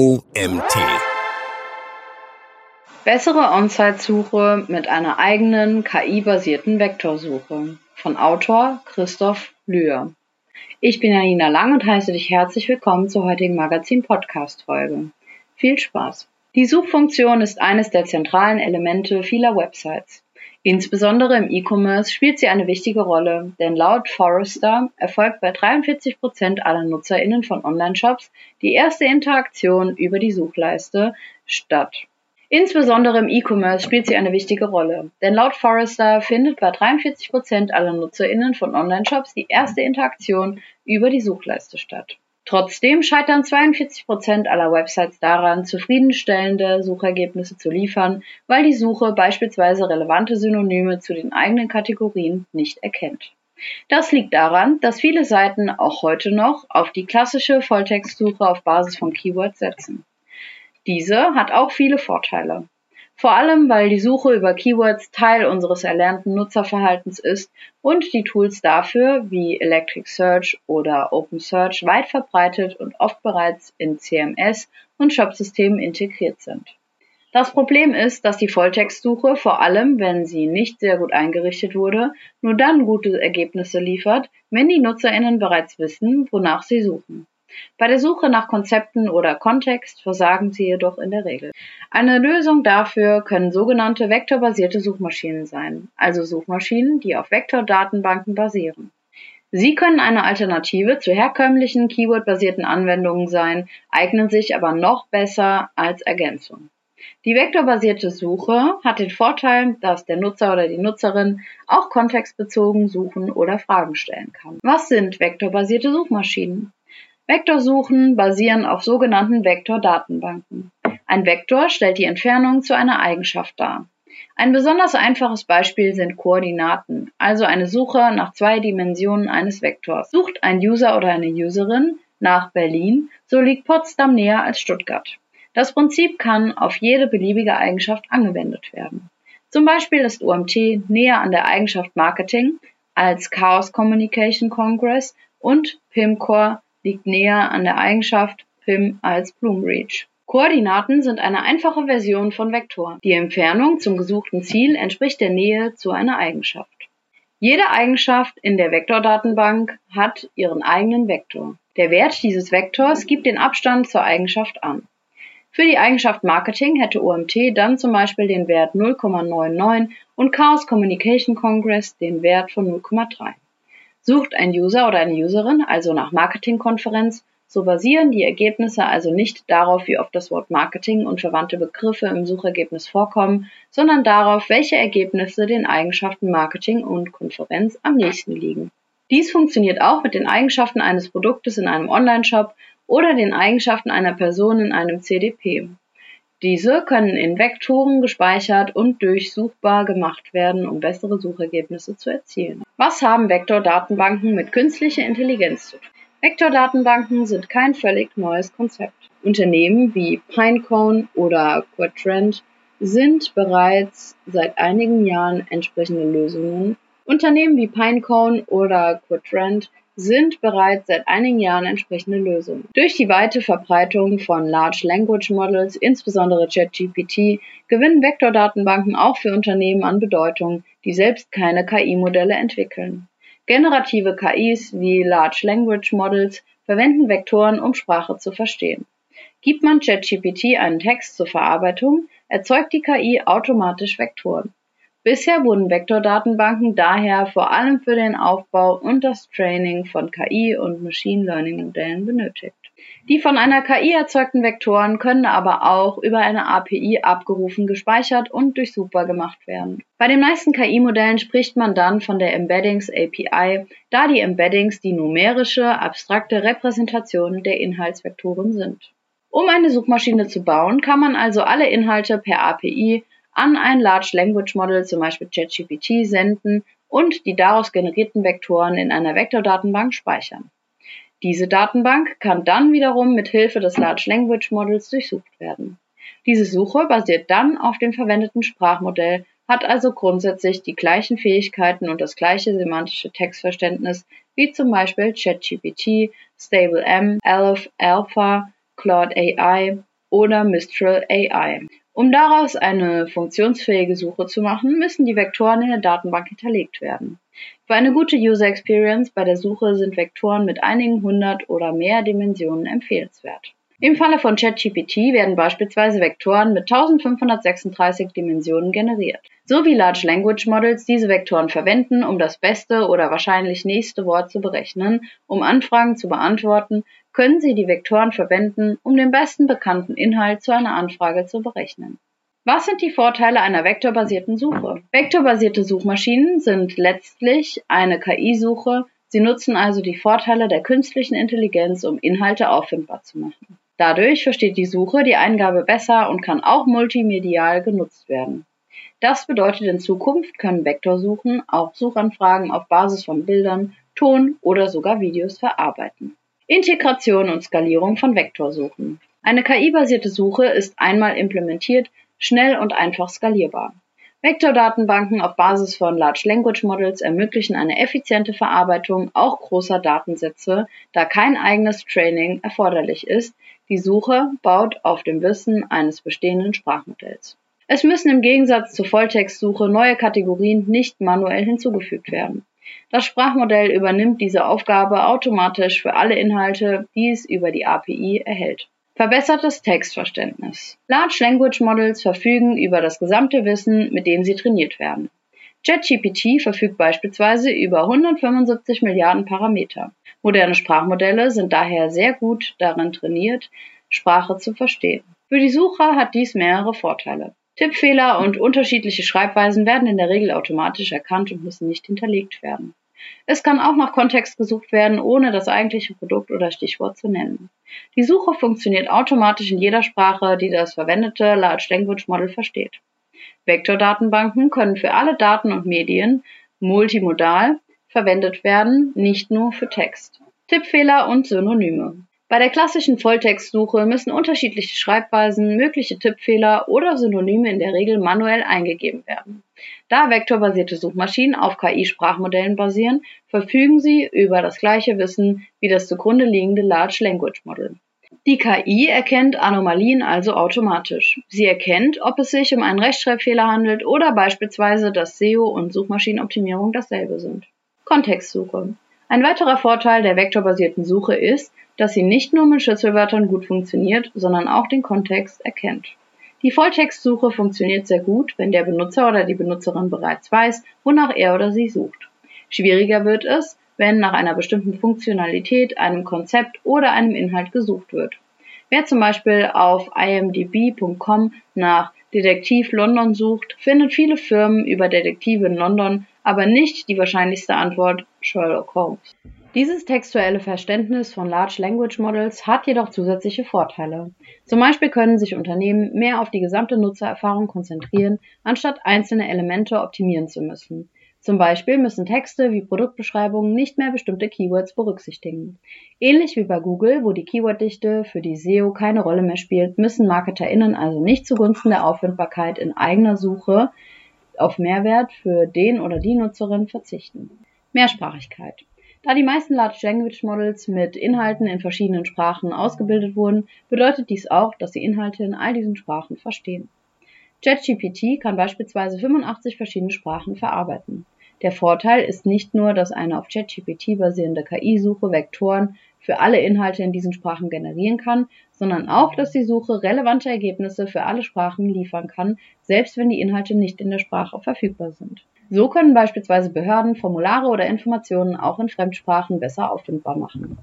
OMT. Bessere On-Site-Suche mit einer eigenen KI-basierten Vektorsuche von Autor Christoph Lühr. Ich bin Janina Lang und heiße dich herzlich willkommen zur heutigen Magazin-Podcast-Folge. Viel Spaß! Die Suchfunktion ist eines der zentralen Elemente vieler Websites. Insbesondere im E-Commerce spielt sie eine wichtige Rolle, denn laut Forrester erfolgt bei 43 Prozent aller NutzerInnen von Online-Shops die erste Interaktion über die Suchleiste statt. Insbesondere im E-Commerce spielt sie eine wichtige Rolle, denn laut Forrester findet bei 43 Prozent aller NutzerInnen von Online-Shops die erste Interaktion über die Suchleiste statt. Trotzdem scheitern 42 Prozent aller Websites daran, zufriedenstellende Suchergebnisse zu liefern, weil die Suche beispielsweise relevante Synonyme zu den eigenen Kategorien nicht erkennt. Das liegt daran, dass viele Seiten auch heute noch auf die klassische Volltextsuche auf Basis von Keywords setzen. Diese hat auch viele Vorteile. Vor allem, weil die Suche über Keywords Teil unseres erlernten Nutzerverhaltens ist und die Tools dafür wie Electric Search oder Open Search weit verbreitet und oft bereits in CMS und Shopsystemen integriert sind. Das Problem ist, dass die Volltextsuche, vor allem wenn sie nicht sehr gut eingerichtet wurde, nur dann gute Ergebnisse liefert, wenn die Nutzerinnen bereits wissen, wonach sie suchen. Bei der Suche nach Konzepten oder Kontext versagen sie jedoch in der Regel. Eine Lösung dafür können sogenannte vektorbasierte Suchmaschinen sein, also Suchmaschinen, die auf Vektordatenbanken basieren. Sie können eine Alternative zu herkömmlichen Keyword-basierten Anwendungen sein, eignen sich aber noch besser als Ergänzung. Die vektorbasierte Suche hat den Vorteil, dass der Nutzer oder die Nutzerin auch kontextbezogen suchen oder Fragen stellen kann. Was sind vektorbasierte Suchmaschinen? Vektorsuchen basieren auf sogenannten Vektordatenbanken. Ein Vektor stellt die Entfernung zu einer Eigenschaft dar. Ein besonders einfaches Beispiel sind Koordinaten, also eine Suche nach zwei Dimensionen eines Vektors. Sucht ein User oder eine Userin nach Berlin, so liegt Potsdam näher als Stuttgart. Das Prinzip kann auf jede beliebige Eigenschaft angewendet werden. Zum Beispiel ist UMT näher an der Eigenschaft Marketing als Chaos Communication Congress und PIMCore liegt näher an der Eigenschaft Pim als Bloomreach. Koordinaten sind eine einfache Version von Vektoren. Die Entfernung zum gesuchten Ziel entspricht der Nähe zu einer Eigenschaft. Jede Eigenschaft in der Vektordatenbank hat ihren eigenen Vektor. Der Wert dieses Vektors gibt den Abstand zur Eigenschaft an. Für die Eigenschaft Marketing hätte OMT dann zum Beispiel den Wert 0,99 und Chaos Communication Congress den Wert von 0,3. Sucht ein User oder eine Userin also nach Marketingkonferenz, so basieren die Ergebnisse also nicht darauf, wie oft das Wort Marketing und verwandte Begriffe im Suchergebnis vorkommen, sondern darauf, welche Ergebnisse den Eigenschaften Marketing und Konferenz am nächsten liegen. Dies funktioniert auch mit den Eigenschaften eines Produktes in einem Online-Shop oder den Eigenschaften einer Person in einem CDP. Diese können in Vektoren gespeichert und durchsuchbar gemacht werden, um bessere Suchergebnisse zu erzielen. Was haben Vektordatenbanken mit künstlicher Intelligenz zu tun? Vektordatenbanken sind kein völlig neues Konzept. Unternehmen wie Pinecone oder Quadrant sind bereits seit einigen Jahren entsprechende Lösungen. Unternehmen wie Pinecone oder Quadrant sind bereits seit einigen Jahren entsprechende Lösungen. Durch die weite Verbreitung von Large Language Models, insbesondere ChatGPT, gewinnen Vektordatenbanken auch für Unternehmen an Bedeutung, die selbst keine KI-Modelle entwickeln. Generative KIs wie Large Language Models verwenden Vektoren, um Sprache zu verstehen. Gibt man ChatGPT einen Text zur Verarbeitung, erzeugt die KI automatisch Vektoren. Bisher wurden Vektordatenbanken daher vor allem für den Aufbau und das Training von KI und Machine Learning Modellen benötigt. Die von einer KI erzeugten Vektoren können aber auch über eine API abgerufen, gespeichert und durchsuchbar gemacht werden. Bei den meisten KI-Modellen spricht man dann von der Embeddings API, da die Embeddings die numerische, abstrakte Repräsentation der Inhaltsvektoren sind. Um eine Suchmaschine zu bauen, kann man also alle Inhalte per API an ein Large Language Model, zum Beispiel ChatGPT, senden und die daraus generierten Vektoren in einer Vektordatenbank speichern. Diese Datenbank kann dann wiederum mit Hilfe des Large Language Models durchsucht werden. Diese Suche basiert dann auf dem verwendeten Sprachmodell, hat also grundsätzlich die gleichen Fähigkeiten und das gleiche semantische Textverständnis wie zum Beispiel ChatGPT, StableM, Aleph, Alpha, Claude AI oder Mistral AI. Um daraus eine funktionsfähige Suche zu machen, müssen die Vektoren in der Datenbank hinterlegt werden. Für eine gute User Experience bei der Suche sind Vektoren mit einigen hundert oder mehr Dimensionen empfehlenswert. Im Falle von ChatGPT werden beispielsweise Vektoren mit 1536 Dimensionen generiert. So wie Large Language Models diese Vektoren verwenden, um das beste oder wahrscheinlich nächste Wort zu berechnen, um Anfragen zu beantworten, können Sie die Vektoren verwenden, um den besten bekannten Inhalt zu einer Anfrage zu berechnen. Was sind die Vorteile einer vektorbasierten Suche? Vektorbasierte Suchmaschinen sind letztlich eine KI-Suche. Sie nutzen also die Vorteile der künstlichen Intelligenz, um Inhalte auffindbar zu machen. Dadurch versteht die Suche die Eingabe besser und kann auch multimedial genutzt werden. Das bedeutet, in Zukunft können Vektorsuchen auch Suchanfragen auf Basis von Bildern, Ton oder sogar Videos verarbeiten. Integration und Skalierung von Vektorsuchen. Eine KI-basierte Suche ist einmal implementiert, schnell und einfach skalierbar. Vektordatenbanken auf Basis von Large Language Models ermöglichen eine effiziente Verarbeitung auch großer Datensätze, da kein eigenes Training erforderlich ist. Die Suche baut auf dem Wissen eines bestehenden Sprachmodells. Es müssen im Gegensatz zur Volltextsuche neue Kategorien nicht manuell hinzugefügt werden. Das Sprachmodell übernimmt diese Aufgabe automatisch für alle Inhalte, die es über die API erhält. Verbessertes Textverständnis. Large Language Models verfügen über das gesamte Wissen, mit dem sie trainiert werden. ChatGPT verfügt beispielsweise über 175 Milliarden Parameter. Moderne Sprachmodelle sind daher sehr gut darin trainiert, Sprache zu verstehen. Für die Sucher hat dies mehrere Vorteile. Tippfehler und unterschiedliche Schreibweisen werden in der Regel automatisch erkannt und müssen nicht hinterlegt werden. Es kann auch nach Kontext gesucht werden, ohne das eigentliche Produkt oder Stichwort zu nennen. Die Suche funktioniert automatisch in jeder Sprache, die das verwendete Large Language Model versteht. Vektordatenbanken können für alle Daten und Medien multimodal verwendet werden, nicht nur für Text. Tippfehler und Synonyme. Bei der klassischen Volltextsuche müssen unterschiedliche Schreibweisen, mögliche Tippfehler oder Synonyme in der Regel manuell eingegeben werden. Da vektorbasierte Suchmaschinen auf KI-Sprachmodellen basieren, verfügen sie über das gleiche Wissen wie das zugrunde liegende Large Language Model. Die KI erkennt Anomalien also automatisch. Sie erkennt, ob es sich um einen Rechtschreibfehler handelt oder beispielsweise, dass SEO und Suchmaschinenoptimierung dasselbe sind. Kontextsuche. Ein weiterer Vorteil der vektorbasierten Suche ist, dass sie nicht nur mit Schlüsselwörtern gut funktioniert, sondern auch den Kontext erkennt. Die Volltextsuche funktioniert sehr gut, wenn der Benutzer oder die Benutzerin bereits weiß, wonach er oder sie sucht. Schwieriger wird es, wenn nach einer bestimmten Funktionalität, einem Konzept oder einem Inhalt gesucht wird. Wer zum Beispiel auf imdb.com nach Detektiv London sucht, findet viele Firmen über Detektive in London, aber nicht die wahrscheinlichste Antwort Sherlock Holmes. Dieses textuelle Verständnis von Large Language Models hat jedoch zusätzliche Vorteile. Zum Beispiel können sich Unternehmen mehr auf die gesamte Nutzererfahrung konzentrieren, anstatt einzelne Elemente optimieren zu müssen. Zum Beispiel müssen Texte wie Produktbeschreibungen nicht mehr bestimmte Keywords berücksichtigen. Ähnlich wie bei Google, wo die Keyworddichte für die SEO keine Rolle mehr spielt, müssen MarketerInnen also nicht zugunsten der Auffindbarkeit in eigener Suche auf Mehrwert für den oder die Nutzerin verzichten. Mehrsprachigkeit. Da die meisten Large Language Models mit Inhalten in verschiedenen Sprachen ausgebildet wurden, bedeutet dies auch, dass sie Inhalte in all diesen Sprachen verstehen. ChatGPT kann beispielsweise 85 verschiedene Sprachen verarbeiten. Der Vorteil ist nicht nur, dass eine auf ChatGPT basierende KI-Suche Vektoren für alle Inhalte in diesen Sprachen generieren kann, sondern auch, dass die Suche relevante Ergebnisse für alle Sprachen liefern kann, selbst wenn die Inhalte nicht in der Sprache verfügbar sind. So können beispielsweise Behörden Formulare oder Informationen auch in Fremdsprachen besser auffindbar machen.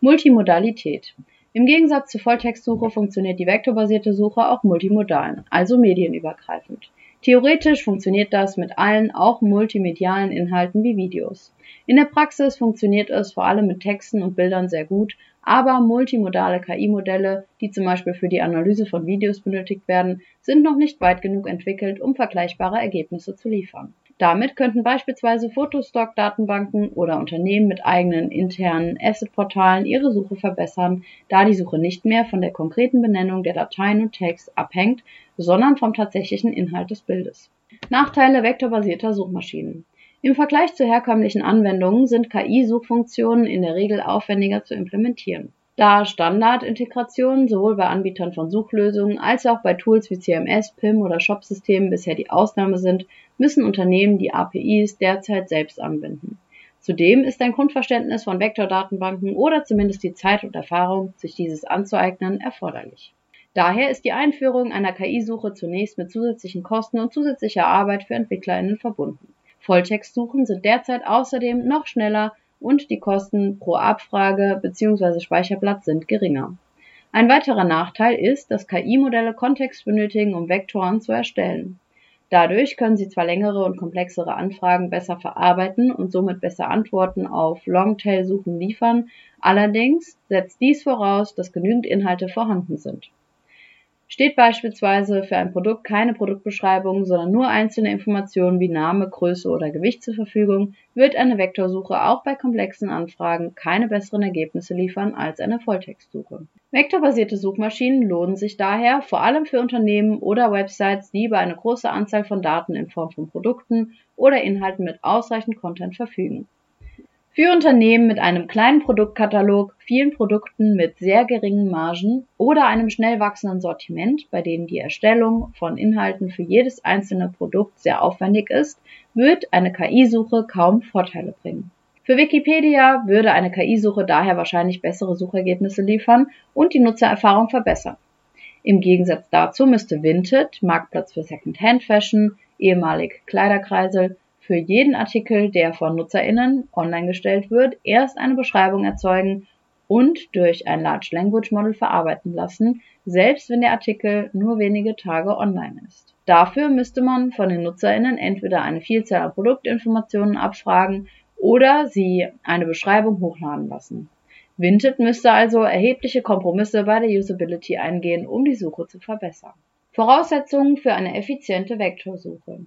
Multimodalität. Im Gegensatz zur Volltextsuche funktioniert die vektorbasierte Suche auch multimodal, also medienübergreifend. Theoretisch funktioniert das mit allen, auch multimedialen Inhalten wie Videos. In der Praxis funktioniert es vor allem mit Texten und Bildern sehr gut, aber multimodale KI-Modelle, die zum Beispiel für die Analyse von Videos benötigt werden, sind noch nicht weit genug entwickelt, um vergleichbare Ergebnisse zu liefern. Damit könnten beispielsweise Fotostock-Datenbanken oder Unternehmen mit eigenen internen Asset-Portalen ihre Suche verbessern, da die Suche nicht mehr von der konkreten Benennung der Dateien und Tags abhängt, sondern vom tatsächlichen Inhalt des Bildes. Nachteile vektorbasierter Suchmaschinen. Im Vergleich zu herkömmlichen Anwendungen sind KI-Suchfunktionen in der Regel aufwendiger zu implementieren. Da Standardintegrationen sowohl bei Anbietern von Suchlösungen als auch bei Tools wie CMS, PIM oder Shopsystemen bisher die Ausnahme sind, müssen Unternehmen die APIs derzeit selbst anbinden. Zudem ist ein Grundverständnis von Vektordatenbanken oder zumindest die Zeit und Erfahrung, sich dieses anzueignen, erforderlich. Daher ist die Einführung einer KI-Suche zunächst mit zusätzlichen Kosten und zusätzlicher Arbeit für EntwicklerInnen verbunden. Volltextsuchen sind derzeit außerdem noch schneller und die Kosten pro Abfrage bzw. Speicherblatt sind geringer. Ein weiterer Nachteil ist, dass KI-Modelle Kontext benötigen, um Vektoren zu erstellen. Dadurch können sie zwar längere und komplexere Anfragen besser verarbeiten und somit besser Antworten auf Longtail-Suchen liefern, allerdings setzt dies voraus, dass genügend Inhalte vorhanden sind. Steht beispielsweise für ein Produkt keine Produktbeschreibung, sondern nur einzelne Informationen wie Name, Größe oder Gewicht zur Verfügung, wird eine Vektorsuche auch bei komplexen Anfragen keine besseren Ergebnisse liefern als eine Volltextsuche. Vektorbasierte Suchmaschinen lohnen sich daher vor allem für Unternehmen oder Websites, die über eine große Anzahl von Daten in Form von Produkten oder Inhalten mit ausreichend Content verfügen. Für Unternehmen mit einem kleinen Produktkatalog, vielen Produkten mit sehr geringen Margen oder einem schnell wachsenden Sortiment, bei denen die Erstellung von Inhalten für jedes einzelne Produkt sehr aufwendig ist, wird eine KI-Suche kaum Vorteile bringen. Für Wikipedia würde eine KI-Suche daher wahrscheinlich bessere Suchergebnisse liefern und die Nutzererfahrung verbessern. Im Gegensatz dazu müsste Vinted, Marktplatz für Second-Hand Fashion, ehemalig Kleiderkreisel, für jeden Artikel, der von NutzerInnen online gestellt wird, erst eine Beschreibung erzeugen und durch ein Large Language Model verarbeiten lassen, selbst wenn der Artikel nur wenige Tage online ist. Dafür müsste man von den NutzerInnen entweder eine Vielzahl an Produktinformationen abfragen oder sie eine Beschreibung hochladen lassen. Vinted müsste also erhebliche Kompromisse bei der Usability eingehen, um die Suche zu verbessern. Voraussetzungen für eine effiziente Vektorsuche.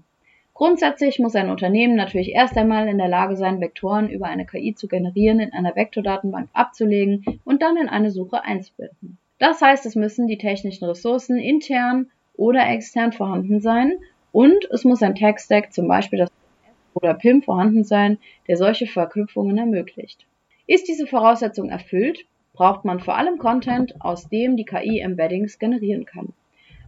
Grundsätzlich muss ein Unternehmen natürlich erst einmal in der Lage sein, Vektoren über eine KI zu generieren, in einer Vektordatenbank abzulegen und dann in eine Suche einzubinden. Das heißt, es müssen die technischen Ressourcen intern oder extern vorhanden sein und es muss ein Tech-Stack, zum Beispiel das oder PIM vorhanden sein, der solche Verknüpfungen ermöglicht. Ist diese Voraussetzung erfüllt, braucht man vor allem Content, aus dem die KI Embeddings generieren kann.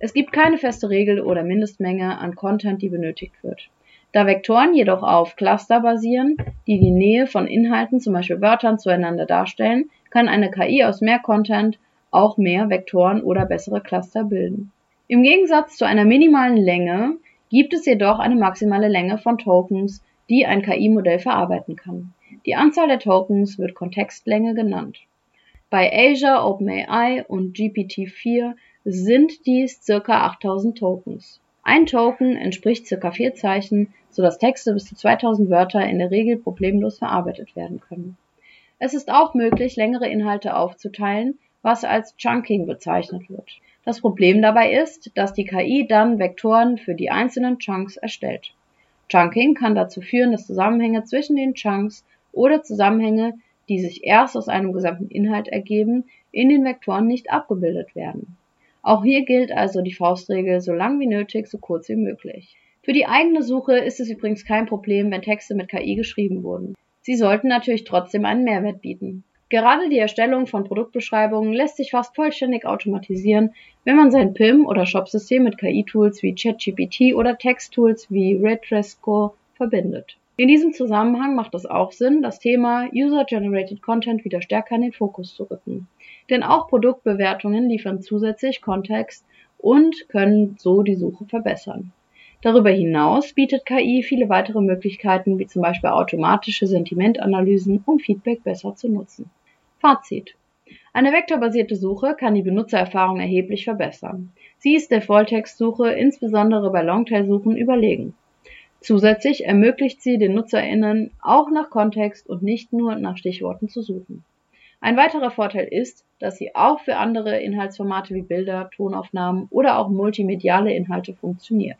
Es gibt keine feste Regel oder Mindestmenge an Content, die benötigt wird. Da Vektoren jedoch auf Cluster basieren, die die Nähe von Inhalten, zum Beispiel Wörtern, zueinander darstellen, kann eine KI aus mehr Content auch mehr Vektoren oder bessere Cluster bilden. Im Gegensatz zu einer minimalen Länge gibt es jedoch eine maximale Länge von Tokens, die ein KI-Modell verarbeiten kann. Die Anzahl der Tokens wird Kontextlänge genannt. Bei Azure, OpenAI und GPT-4 sind dies circa 8000 Tokens. Ein Token entspricht circa vier Zeichen, sodass Texte bis zu 2000 Wörter in der Regel problemlos verarbeitet werden können. Es ist auch möglich, längere Inhalte aufzuteilen, was als Chunking bezeichnet wird. Das Problem dabei ist, dass die KI dann Vektoren für die einzelnen Chunks erstellt. Chunking kann dazu führen, dass Zusammenhänge zwischen den Chunks oder Zusammenhänge, die sich erst aus einem gesamten Inhalt ergeben, in den Vektoren nicht abgebildet werden. Auch hier gilt also die Faustregel so lang wie nötig, so kurz wie möglich. Für die eigene Suche ist es übrigens kein Problem, wenn Texte mit KI geschrieben wurden. Sie sollten natürlich trotzdem einen Mehrwert bieten. Gerade die Erstellung von Produktbeschreibungen lässt sich fast vollständig automatisieren, wenn man sein PIM oder Shopsystem mit KI-Tools wie ChatGPT oder Texttools wie Redresco verbindet. In diesem Zusammenhang macht es auch Sinn, das Thema User-Generated Content wieder stärker in den Fokus zu rücken. Denn auch Produktbewertungen liefern zusätzlich Kontext und können so die Suche verbessern. Darüber hinaus bietet KI viele weitere Möglichkeiten, wie zum Beispiel automatische Sentimentanalysen, um Feedback besser zu nutzen. Fazit. Eine vektorbasierte Suche kann die Benutzererfahrung erheblich verbessern. Sie ist der Volltextsuche insbesondere bei Longtail-Suchen überlegen. Zusätzlich ermöglicht sie den NutzerInnen auch nach Kontext und nicht nur nach Stichworten zu suchen. Ein weiterer Vorteil ist, dass sie auch für andere Inhaltsformate wie Bilder, Tonaufnahmen oder auch multimediale Inhalte funktioniert.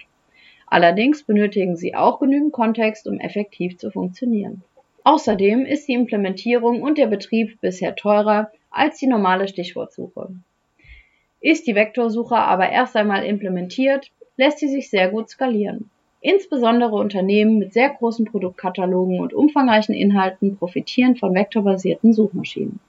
Allerdings benötigen sie auch genügend Kontext, um effektiv zu funktionieren. Außerdem ist die Implementierung und der Betrieb bisher teurer als die normale Stichwortsuche. Ist die Vektorsuche aber erst einmal implementiert, lässt sie sich sehr gut skalieren. Insbesondere Unternehmen mit sehr großen Produktkatalogen und umfangreichen Inhalten profitieren von vektorbasierten Suchmaschinen.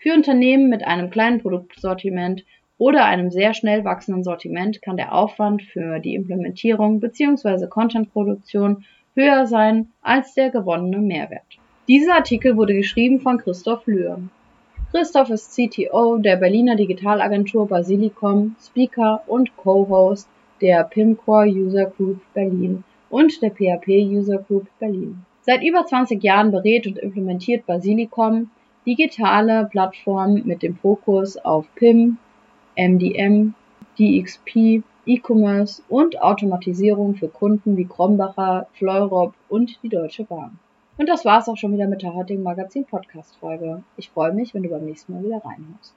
Für Unternehmen mit einem kleinen Produktsortiment oder einem sehr schnell wachsenden Sortiment kann der Aufwand für die Implementierung bzw. Contentproduktion höher sein als der gewonnene Mehrwert. Dieser Artikel wurde geschrieben von Christoph Lühr. Christoph ist CTO der Berliner Digitalagentur Basilicom, Speaker und Co-Host der Pimcore User Group Berlin und der PHP User Group Berlin. Seit über 20 Jahren berät und implementiert Basilicom digitale Plattformen mit dem Fokus auf PIM, MDM, DXP, E-Commerce und Automatisierung für Kunden wie Krombacher, Fleurop und die Deutsche Bahn. Und das war's auch schon wieder mit der heutigen Magazin-Podcast-Folge. Ich freue mich, wenn du beim nächsten Mal wieder reinhörst.